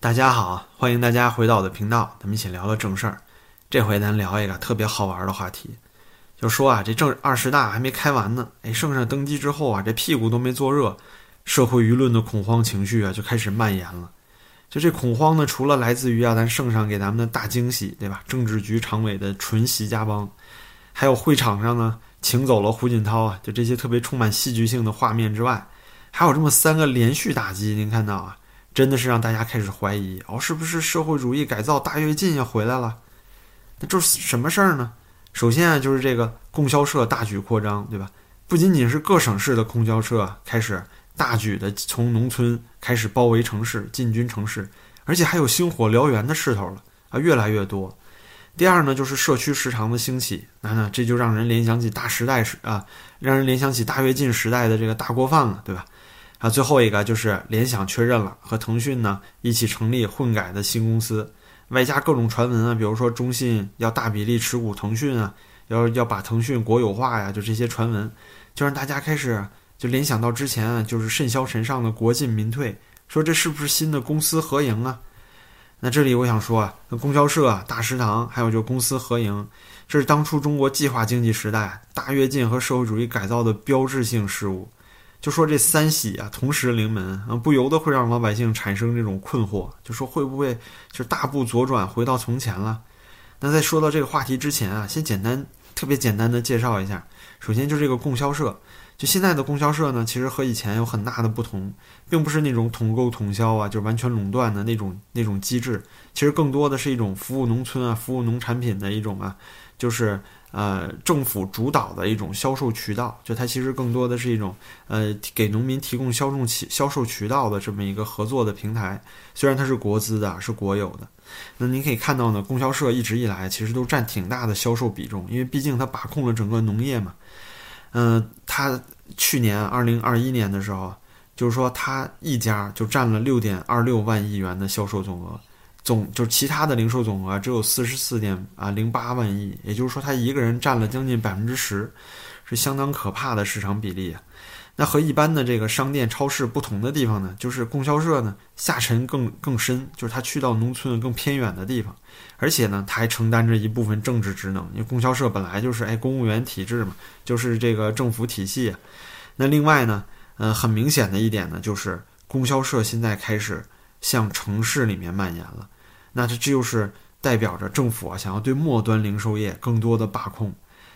大家好，欢迎大家回到我的频道，咱们一起聊聊正事儿。这回咱聊一个特别好玩的话题，就说啊，这正二十大还没开完呢，哎，圣上登基之后啊，这屁股都没坐热，社会舆论的恐慌情绪啊就开始蔓延了。就这恐慌呢，除了来自于啊咱圣上给咱们的大惊喜，对吧？政治局常委的纯习家邦，还有会场上呢请走了胡锦涛啊，就这些特别充满戏剧性的画面之外，还有这么三个连续打击，您看到啊，真的是让大家开始怀疑哦，是不是社会主义改造大跃进要回来了？那这是什么事儿呢？首先啊，就是这个供销社大举扩张，对吧？不仅仅是各省市的供销社开始大举的从农村开始包围城市、进军城市，而且还有星火燎原的势头了啊，越来越多。第二呢，就是社区食堂的兴起，那那，这就让人联想起大时代时啊，让人联想起大跃进时代的这个大锅饭了，对吧？啊，最后一个就是联想确认了和腾讯呢一起成立混改的新公司。外加各种传闻啊，比如说中信要大比例持股腾讯啊，要要把腾讯国有化呀，就这些传闻，就让大家开始就联想到之前啊，就是甚嚣尘上的国进民退，说这是不是新的公私合营啊？那这里我想说啊，那供销社、大食堂，还有就公私合营，这是当初中国计划经济时代大跃进和社会主义改造的标志性事物。就说这三喜啊，同时临门啊，不由得会让老百姓产生这种困惑，就说会不会就大步左转回到从前了？那在说到这个话题之前啊，先简单特别简单的介绍一下。首先就这个供销社，就现在的供销社呢，其实和以前有很大的不同，并不是那种统购统销啊，就完全垄断的那种那种机制，其实更多的是一种服务农村啊、服务农产品的一种啊，就是。呃，政府主导的一种销售渠道，就它其实更多的是一种呃，给农民提供销售渠销售渠道的这么一个合作的平台。虽然它是国资的，是国有的，那您可以看到呢，供销社一直以来其实都占挺大的销售比重，因为毕竟它把控了整个农业嘛。嗯，它去年二零二一年的时候，就是说它一家就占了六点二六万亿元的销售总额。总就是其他的零售总额只有四十四点啊零八万亿，也就是说他一个人占了将近百分之十，是相当可怕的市场比例啊。那和一般的这个商店超市不同的地方呢，就是供销社呢下沉更更深，就是他去到农村更偏远的地方，而且呢他还承担着一部分政治职能，因为供销社本来就是哎公务员体制嘛，就是这个政府体系。那另外呢，呃很明显的一点呢，就是供销社现在开始向城市里面蔓延了。那这这就是代表着政府啊，想要对末端零售业更多的把控，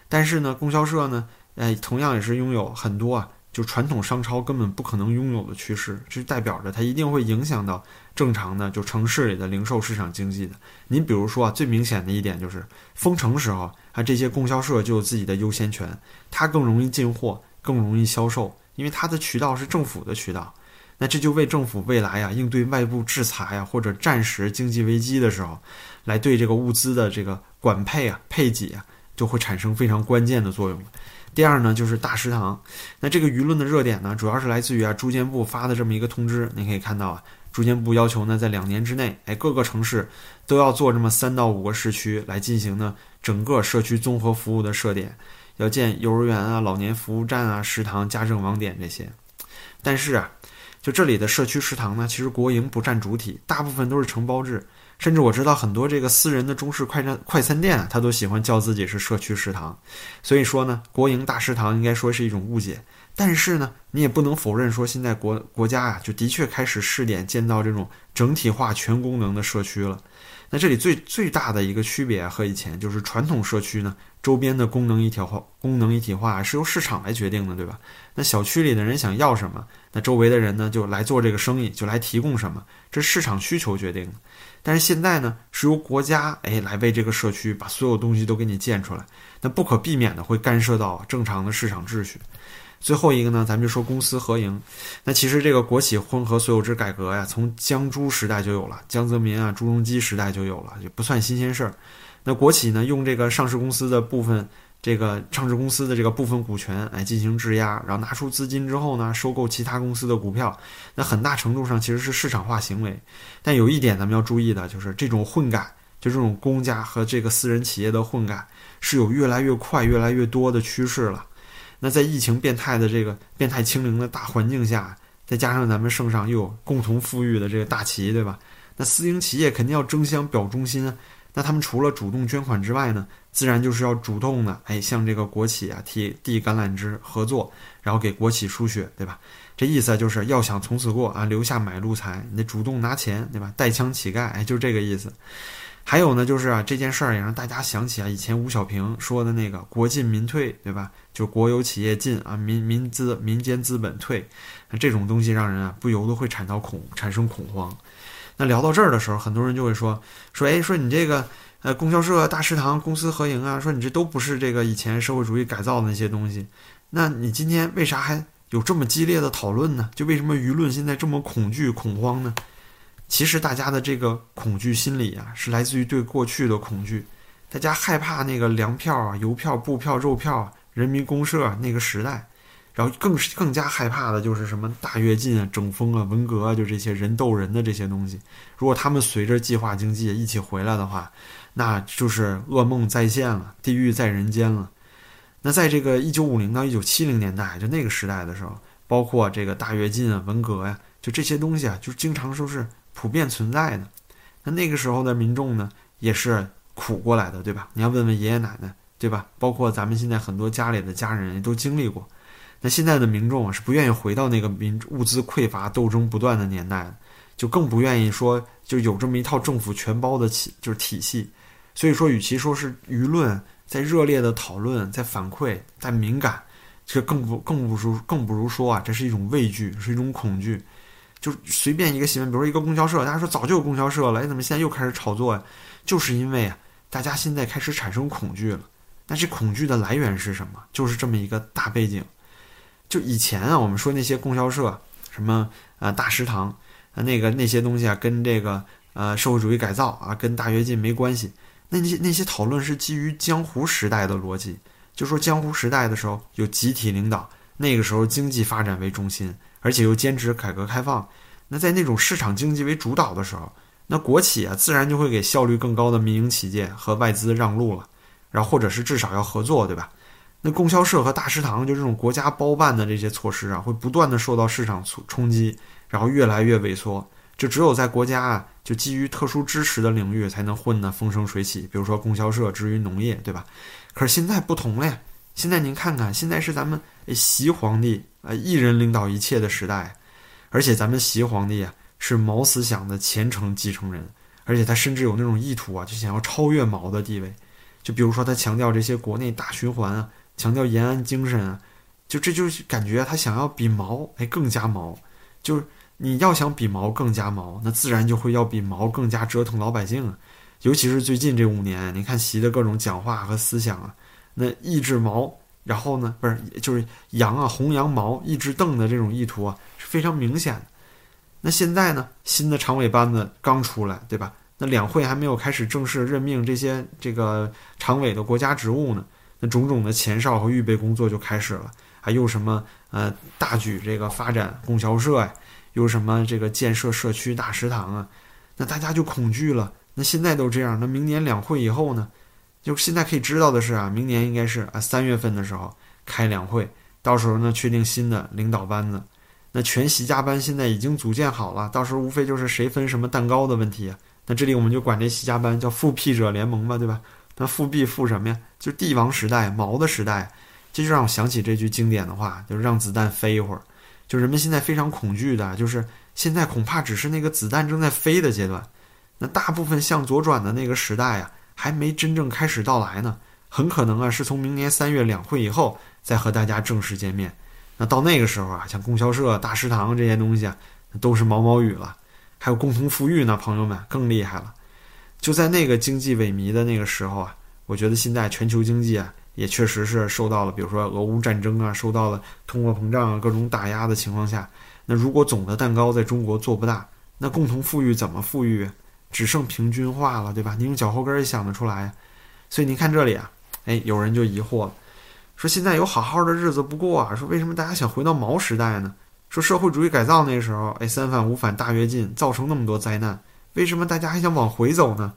但是呢，供销社呢，哎，同样也是拥有很多啊，就传统商超根本不可能拥有的趋势，这代表着它一定会影响到正常的就城市里的零售市场经济的。您比如说啊，最明显的一点就是封城时候啊，这些供销社就有自己的优先权，它更容易进货，更容易销售，因为它的渠道是政府的渠道。那这就为政府未来呀应对外部制裁啊或者战时经济危机的时候，来对这个物资的这个管配啊配给啊，就会产生非常关键的作用。第二呢，就是大食堂。那这个舆论的热点呢，主要是来自于啊住建部发的这么一个通知。你可以看到啊，住建部要求呢，在两年之内，哎，各个城市都要做这么三到五个市区来进行呢整个社区综合服务的设点，要建幼儿园啊、老年服务站啊、食堂、家政网点这些。但是啊。就这里的社区食堂呢，其实国营不占主体，大部分都是承包制。甚至我知道很多这个私人的中式快餐快餐店啊，他都喜欢叫自己是社区食堂。所以说呢，国营大食堂应该说是一种误解。但是呢，你也不能否认说，现在国国家啊，就的确开始试点建造这种整体化全功能的社区了。那这里最最大的一个区别和以前就是传统社区呢，周边的功能一体化，功能一体化是由市场来决定的，对吧？那小区里的人想要什么，那周围的人呢就来做这个生意，就来提供什么，这市场需求决定的。但是现在呢，是由国家哎来为这个社区把所有东西都给你建出来，那不可避免的会干涉到正常的市场秩序。最后一个呢，咱们就说公私合营。那其实这个国企混合所有制改革呀，从江朱时代就有了，江泽民啊、朱镕基时代就有了，也不算新鲜事儿。那国企呢，用这个上市公司的部分，这个上市公司的这个部分股权，哎，进行质押，然后拿出资金之后呢，收购其他公司的股票。那很大程度上其实是市场化行为。但有一点咱们要注意的就是，这种混改，就这种公家和这个私人企业的混改，是有越来越快、越来越多的趋势了。那在疫情变态的这个变态清零的大环境下，再加上咱们圣上又有共同富裕的这个大旗，对吧？那私营企业肯定要争相表忠心啊。那他们除了主动捐款之外呢，自然就是要主动的，哎，向这个国企啊提递橄榄枝合作，然后给国企输血，对吧？这意思就是要想从此过啊，留下买路财，你得主动拿钱，对吧？带枪乞丐，哎，就这个意思。还有呢，就是啊，这件事儿也让大家想起啊，以前吴小平说的那个“国进民退”，对吧？就国有企业进啊，民民资民间资本退，那这种东西让人啊不由得会产到恐产生恐慌。那聊到这儿的时候，很多人就会说说，哎，说你这个呃供销社、大食堂、公私合营啊，说你这都不是这个以前社会主义改造的那些东西，那你今天为啥还有这么激烈的讨论呢？就为什么舆论现在这么恐惧恐慌呢？其实大家的这个恐惧心理啊，是来自于对过去的恐惧，大家害怕那个粮票啊、邮票、布票、肉票、人民公社那个时代，然后更是更加害怕的就是什么大跃进啊、整风啊、文革啊，就这些人斗人的这些东西。如果他们随着计划经济一起回来的话，那就是噩梦再现了，地狱在人间了。那在这个一九五零到一九七零年代，就那个时代的时候，包括这个大跃进啊、文革呀，就这些东西啊，就经常说是。普遍存在的，那那个时候的民众呢，也是苦过来的，对吧？你要问问爷爷奶奶，对吧？包括咱们现在很多家里的家人也都经历过。那现在的民众啊，是不愿意回到那个民物资匮乏、斗争不断的年代，就更不愿意说就有这么一套政府全包的体就是体系。所以说，与其说是舆论在热烈的讨论、在反馈、在敏感，这更不更不如更不如说啊，这是一种畏惧，是一种恐惧。就随便一个新闻，比如说一个供销社，大家说早就有供销社了，哎，怎么现在又开始炒作呀？就是因为啊，大家现在开始产生恐惧了。那这恐惧的来源是什么？就是这么一个大背景。就以前啊，我们说那些供销社，什么啊大食堂啊那个那些东西啊，跟这个呃社会主义改造啊，跟大跃进没关系。那些那些讨论是基于江湖时代的逻辑，就说江湖时代的时候有集体领导，那个时候经济发展为中心。而且又坚持改革开放，那在那种市场经济为主导的时候，那国企啊自然就会给效率更高的民营企业和外资让路了，然后或者是至少要合作，对吧？那供销社和大食堂就这种国家包办的这些措施啊，会不断的受到市场冲冲击，然后越来越萎缩。就只有在国家啊就基于特殊支持的领域才能混得风生水起，比如说供销社至于农业，对吧？可是现在不同了呀。现在您看看，现在是咱们习皇帝啊一人领导一切的时代，而且咱们习皇帝啊是毛思想的虔诚继承人，而且他甚至有那种意图啊，就想要超越毛的地位。就比如说他强调这些国内大循环啊，强调延安精神啊，就这就是感觉他想要比毛哎更加毛。就是你要想比毛更加毛，那自然就会要比毛更加折腾老百姓啊。尤其是最近这五年，你看习的各种讲话和思想啊。那抑制毛，然后呢，不是就是羊啊，弘扬毛，抑制邓的这种意图啊，是非常明显的。那现在呢，新的常委班子刚出来，对吧？那两会还没有开始正式任命这些这个常委的国家职务呢，那种种的前哨和预备工作就开始了。还有什么呃，大举这个发展供销社呀，有什么这个建设社区大食堂啊，那大家就恐惧了。那现在都这样，那明年两会以后呢？就现在可以知道的是啊，明年应该是啊三月份的时候开两会，到时候呢确定新的领导班子。那全习家班现在已经组建好了，到时候无非就是谁分什么蛋糕的问题。啊那这里我们就管这习家班叫复辟者联盟吧，对吧？那复辟复什么呀？就帝王时代、毛的时代。这就让我想起这句经典的话，就是让子弹飞一会儿。就人们现在非常恐惧的，就是现在恐怕只是那个子弹正在飞的阶段。那大部分向左转的那个时代啊。还没真正开始到来呢，很可能啊是从明年三月两会以后再和大家正式见面。那到那个时候啊，像供销社、大食堂这些东西啊，都是毛毛雨了。还有共同富裕呢，朋友们更厉害了。就在那个经济萎靡的那个时候啊，我觉得现在全球经济啊也确实是受到了，比如说俄乌战争啊，受到了通货膨胀啊各种打压的情况下，那如果总的蛋糕在中国做不大，那共同富裕怎么富裕？只剩平均化了，对吧？你用脚后跟也想得出来，所以您看这里啊，哎，有人就疑惑了，说现在有好好的日子不过啊，说为什么大家想回到毛时代呢？说社会主义改造那时候，哎，三反五反大跃进造成那么多灾难，为什么大家还想往回走呢？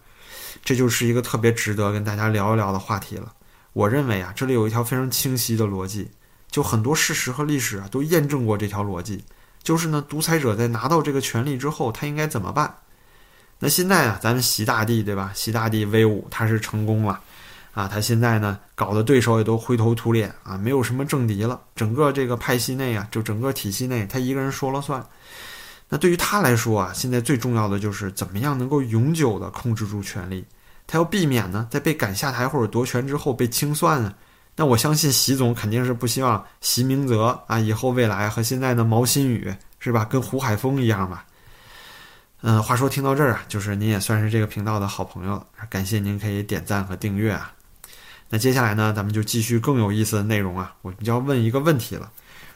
这就是一个特别值得跟大家聊一聊的话题了。我认为啊，这里有一条非常清晰的逻辑，就很多事实和历史啊都验证过这条逻辑，就是呢，独裁者在拿到这个权利之后，他应该怎么办？那现在啊，咱们习大帝对吧？习大帝威武，他是成功了，啊，他现在呢搞的对手也都灰头土脸啊，没有什么政敌了，整个这个派系内啊，就整个体系内，他一个人说了算。那对于他来说啊，现在最重要的就是怎么样能够永久的控制住权力，他要避免呢在被赶下台或者夺权之后被清算啊。那我相信习总肯定是不希望习明泽啊以后未来和现在的毛新宇是吧，跟胡海峰一样吧。嗯，话说听到这儿啊，就是您也算是这个频道的好朋友了，感谢您可以点赞和订阅啊。那接下来呢，咱们就继续更有意思的内容啊，我们就要问一个问题了，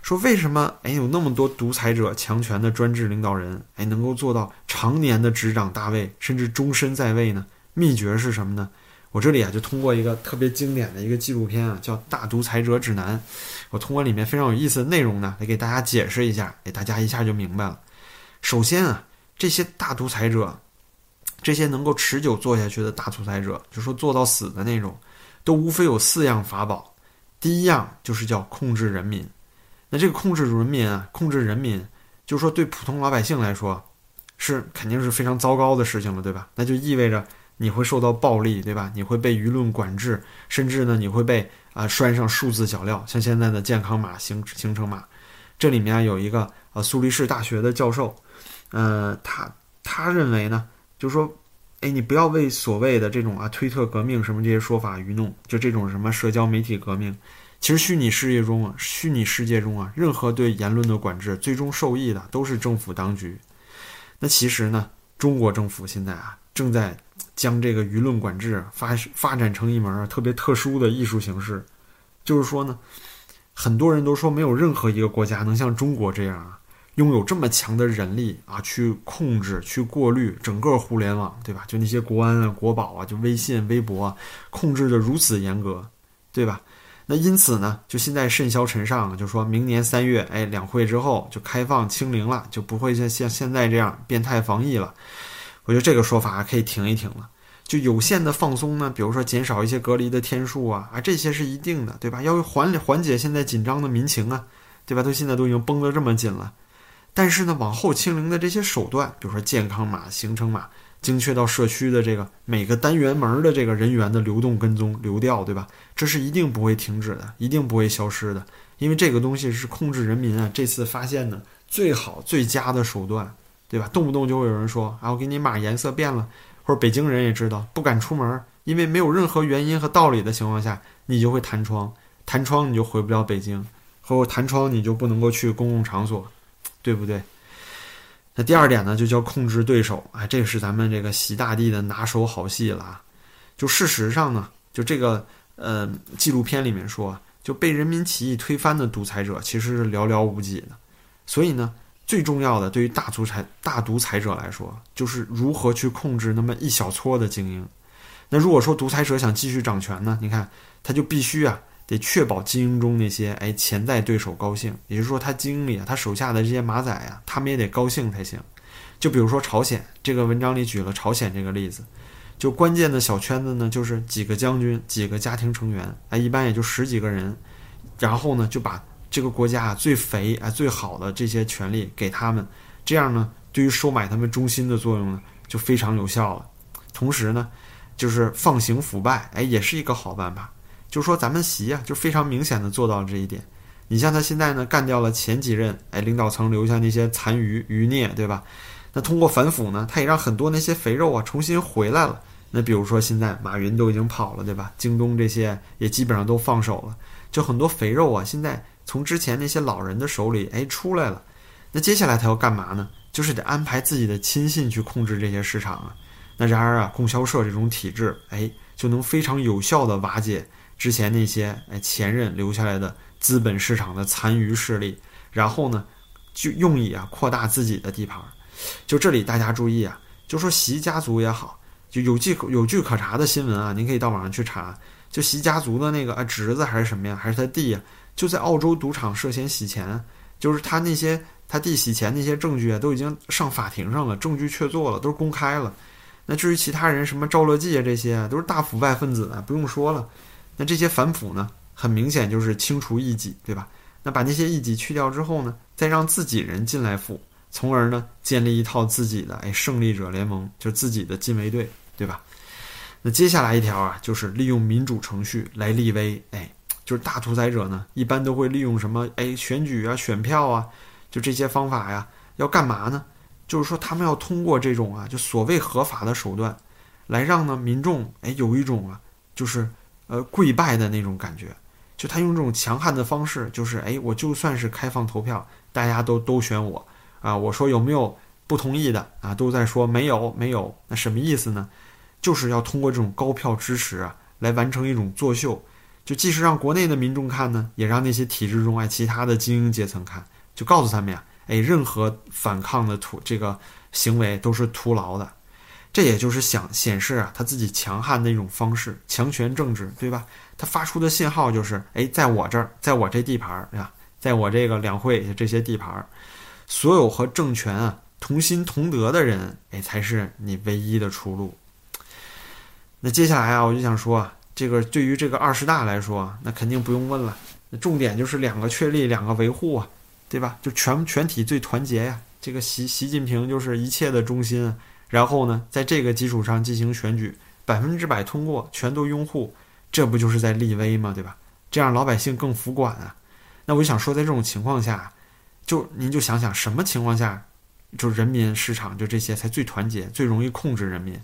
说为什么哎有那么多独裁者、强权的专制领导人哎能够做到常年的执掌大位，甚至终身在位呢？秘诀是什么呢？我这里啊就通过一个特别经典的一个纪录片啊，叫《大独裁者指南》，我通过里面非常有意思的内容呢，来给大家解释一下，给大家一下就明白了。首先啊。这些大独裁者，这些能够持久做下去的大独裁者，就说做到死的那种，都无非有四样法宝。第一样就是叫控制人民。那这个控制人民啊，控制人民，就是说对普通老百姓来说，是肯定是非常糟糕的事情了，对吧？那就意味着你会受到暴力，对吧？你会被舆论管制，甚至呢，你会被啊拴上数字脚镣，像现在的健康码、行行程码。这里面有一个呃苏黎世大学的教授。呃，他他认为呢，就是说，哎，你不要为所谓的这种啊推特革命什么这些说法愚弄，就这种什么社交媒体革命，其实虚拟世界中，虚拟世界中啊，任何对言论的管制，最终受益的都是政府当局。那其实呢，中国政府现在啊，正在将这个舆论管制发发展成一门特别特殊的艺术形式，就是说呢，很多人都说没有任何一个国家能像中国这样啊。拥有这么强的人力啊，去控制、去过滤整个互联网，对吧？就那些国安啊、国宝啊，就微信、微博啊，控制的如此严格，对吧？那因此呢，就现在甚嚣尘上，就说明年三月，哎，两会之后就开放清零了，就不会像像现在这样变态防疫了。我觉得这个说法可以停一停了。就有限的放松呢，比如说减少一些隔离的天数啊，啊，这些是一定的，对吧？要缓缓解现在紧张的民情啊，对吧？都现在都已经绷得这么紧了。但是呢，往后清零的这些手段，比如说健康码、行程码，精确到社区的这个每个单元门的这个人员的流动跟踪流调，对吧？这是一定不会停止的，一定不会消失的，因为这个东西是控制人民啊。这次发现的最好最佳的手段，对吧？动不动就会有人说啊，我给你码颜色变了，或者北京人也知道不敢出门，因为没有任何原因和道理的情况下，你就会弹窗，弹窗你就回不了北京，或者弹窗你就不能够去公共场所。对不对？那第二点呢，就叫控制对手啊，这个是咱们这个习大帝的拿手好戏了啊。就事实上呢，就这个呃纪录片里面说，就被人民起义推翻的独裁者其实是寥寥无几的。所以呢，最重要的对于大独裁大独裁者来说，就是如何去控制那么一小撮的精英。那如果说独裁者想继续掌权呢，你看他就必须啊。得确保精英中那些哎潜在对手高兴，也就是说他精英里啊，他手下的这些马仔啊，他们也得高兴才行。就比如说朝鲜，这个文章里举了朝鲜这个例子，就关键的小圈子呢，就是几个将军、几个家庭成员，哎，一般也就十几个人，然后呢就把这个国家最肥哎最好的这些权利给他们，这样呢对于收买他们忠心的作用呢就非常有效了。同时呢，就是放行腐败，哎，也是一个好办法。就说咱们习啊，就非常明显的做到了这一点。你像他现在呢，干掉了前几任哎领导层留下那些残余余孽，对吧？那通过反腐呢，他也让很多那些肥肉啊重新回来了。那比如说现在马云都已经跑了，对吧？京东这些也基本上都放手了，就很多肥肉啊，现在从之前那些老人的手里哎出来了。那接下来他要干嘛呢？就是得安排自己的亲信去控制这些市场啊。那然而啊，供销社这种体制哎，就能非常有效的瓦解。之前那些哎前任留下来的资本市场的残余势力，然后呢，就用以啊扩大自己的地盘。就这里大家注意啊，就说习家族也好，就有据有据可查的新闻啊，您可以到网上去查。就习家族的那个啊侄子还是什么呀，还是他弟呀，就在澳洲赌场涉嫌洗钱，就是他那些他弟洗钱那些证据啊，都已经上法庭上了，证据确凿了，都是公开了。那至于其他人什么赵乐际啊这些啊，都是大腐败分子啊，不用说了。那这些反腐呢，很明显就是清除异己，对吧？那把那些异己去掉之后呢，再让自己人进来腐，从而呢建立一套自己的哎胜利者联盟，就自己的禁卫队，对吧？那接下来一条啊，就是利用民主程序来立威，哎，就是大屠宰者呢，一般都会利用什么哎选举啊、选票啊，就这些方法呀，要干嘛呢？就是说他们要通过这种啊，就所谓合法的手段，来让呢民众哎有一种啊，就是呃跪拜的那种感觉，就他用这种强悍的方式，就是哎我就算是开放投票，大家都都选我啊，我说有没有不同意的啊，都在说没有没有，那什么意思呢？就是要通过这种高票支持啊，来完成一种作秀，就既是让国内的民众看呢，也让那些体制中外其他的精英阶层看，就告诉他们呀，哎，任何反抗的徒这个行为都是徒劳的，这也就是想显示啊他自己强悍的一种方式，强权政治，对吧？他发出的信号就是，哎，在我这儿，在我这地盘儿呀，在我这个两会这些地盘儿，所有和政权啊同心同德的人，哎，才是你唯一的出路。那接下来啊，我就想说啊，这个对于这个二十大来说，那肯定不用问了。那重点就是两个确立，两个维护啊，对吧？就全全体最团结呀。这个习习近平就是一切的中心。然后呢，在这个基础上进行选举，百分之百通过，全都拥护，这不就是在立威吗？对吧？这样老百姓更服管啊。那我想说，在这种情况下，就您就想想，什么情况下，就人民市场就这些才最团结，最容易控制人民。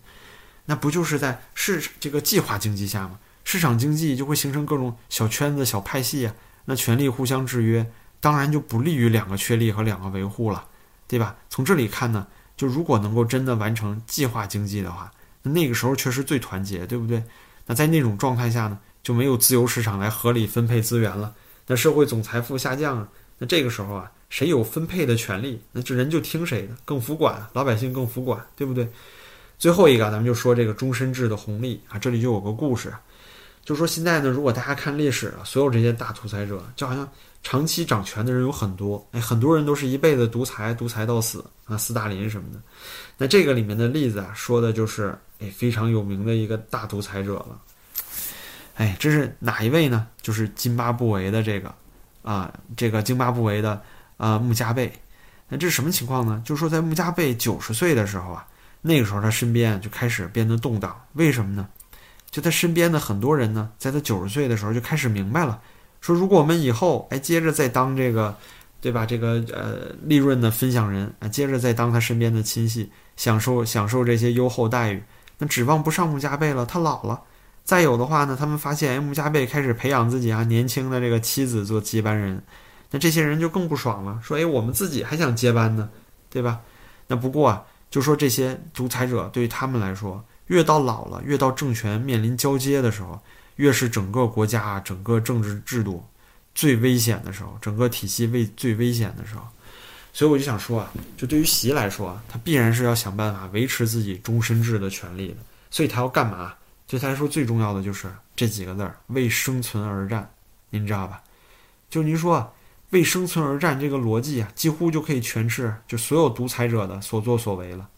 那不就是在市这个计划经济下吗？市场经济就会形成各种小圈子、小派系啊，那权力互相制约，当然就不利于两个确立和两个维护了，对吧？从这里看呢，就如果能够真的完成计划经济的话，那那个时候确实最团结，对不对？那在那种状态下呢，就没有自由市场来合理分配资源了，那社会总财富下降啊，那这个时候啊，谁有分配的权利，那这人就听谁的，更服管，老百姓更服管，对不对？最后一个，咱们就说这个终身制的红利啊，这里就有个故事，就说现在呢，如果大家看历史啊，所有这些大独裁者，就好像长期掌权的人有很多，哎，很多人都是一辈子独裁，独裁到死啊，斯大林什么的。那这个里面的例子啊，说的就是哎非常有名的一个大独裁者了，哎，这是哪一位呢？就是津巴布韦的这个啊，这个津巴布韦的啊穆加贝。那这是什么情况呢？就是说在穆加贝九十岁的时候啊。那个时候，他身边就开始变得动荡。为什么呢？就他身边的很多人呢，在他九十岁的时候就开始明白了，说如果我们以后哎接着再当这个，对吧？这个呃利润的分享人啊，接着再当他身边的亲戚，享受享受这些优厚待遇，那指望不上穆加贝了。他老了。再有的话呢，他们发现哎穆加贝开始培养自己啊年轻的这个妻子做接班人，那这些人就更不爽了，说哎我们自己还想接班呢，对吧？那不过啊。就说这些独裁者对于他们来说，越到老了，越到政权面临交接的时候，越是整个国家、整个政治制度最危险的时候，整个体系为最危险的时候。所以我就想说啊，就对于习来说，他必然是要想办法维持自己终身制的权利的。所以他要干嘛？对他来说最重要的就是这几个字儿：为生存而战。您知道吧？就您说。为生存而战这个逻辑啊，几乎就可以诠释就所有独裁者的所作所为了。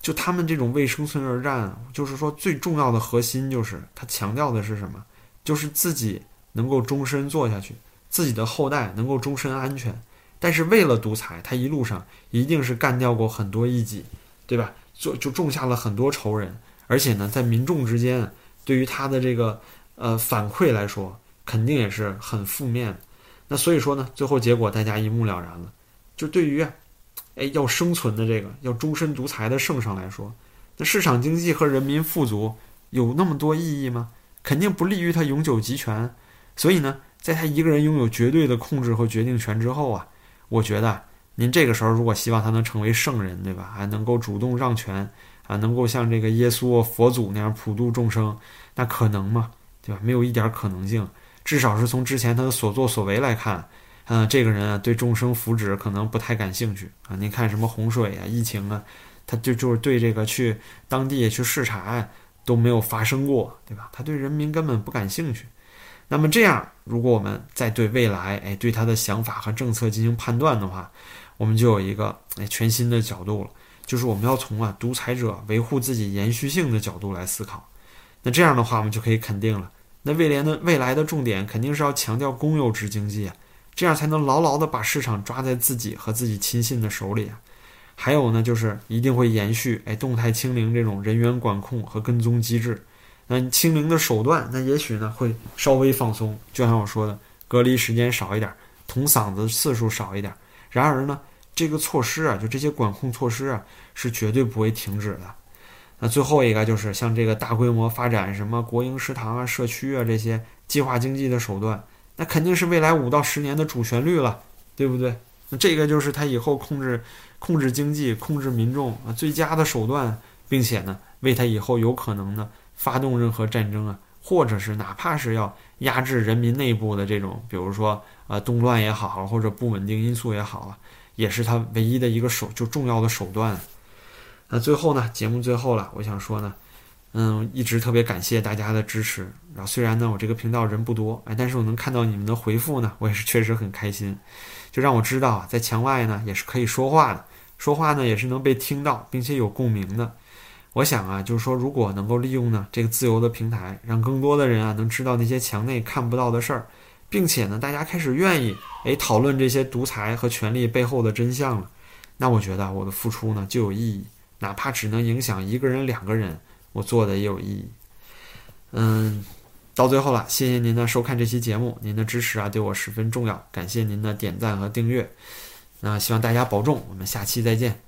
就他们这种为生存而战，就是说最重要的核心就是他强调的是什么？就是自己能够终身做下去，自己的后代能够终身安全。但是为了独裁，他一路上一定是干掉过很多异己，对吧？就就种下了很多仇人，而且呢，在民众之间对于他的这个呃反馈来说，肯定也是很负面的。那所以说呢，最后结果大家一目了然了。就对于，哎，要生存的这个要终身独裁的圣上来说，那市场经济和人民富足有那么多意义吗？肯定不利于他永久集权。所以呢，在他一个人拥有绝对的控制和决定权之后啊，我觉得您这个时候如果希望他能成为圣人，对吧？还能够主动让权啊，能够像这个耶稣佛祖那样普度众生，那可能吗？对吧？没有一点可能性。至少是从之前他的所作所为来看，嗯，这个人啊对众生福祉可能不太感兴趣啊。您看什么洪水啊、疫情啊，他就就是对这个去当地去视察都没有发生过，对吧？他对人民根本不感兴趣。那么这样，如果我们再对未来，哎，对他的想法和政策进行判断的话，我们就有一个哎全新的角度了，就是我们要从啊独裁者维护自己延续性的角度来思考。那这样的话，我们就可以肯定了。那未来的未来的重点肯定是要强调公有制经济啊，这样才能牢牢的把市场抓在自己和自己亲信的手里啊。还有呢，就是一定会延续哎动态清零这种人员管控和跟踪机制。那清零的手段，那也许呢会稍微放松，就像我说的，隔离时间少一点，捅嗓子次数少一点。然而呢，这个措施啊，就这些管控措施啊，是绝对不会停止的。那最后一个就是像这个大规模发展什么国营食堂啊、社区啊这些计划经济的手段，那肯定是未来五到十年的主旋律了，对不对？那这个就是他以后控制。控制经济、控制民众啊，最佳的手段，并且呢，为他以后有可能呢发动任何战争啊，或者是哪怕是要压制人民内部的这种，比如说啊动乱也好，或者不稳定因素也好啊，也是他唯一的一个手就重要的手段。那最后呢，节目最后了，我想说呢，嗯，一直特别感谢大家的支持。然后虽然呢我这个频道人不多，哎，但是我能看到你们的回复呢，我也是确实很开心。就让我知道啊，在墙外呢也是可以说话的，说话呢也是能被听到，并且有共鸣的。我想啊，就是说，如果能够利用呢这个自由的平台，让更多的人啊能知道那些墙内看不到的事儿，并且呢大家开始愿意诶讨论这些独裁和权力背后的真相了，那我觉得我的付出呢就有意义，哪怕只能影响一个人、两个人，我做的也有意义。嗯。到最后了，谢谢您的收看这期节目，您的支持啊对我十分重要，感谢您的点赞和订阅，那希望大家保重，我们下期再见。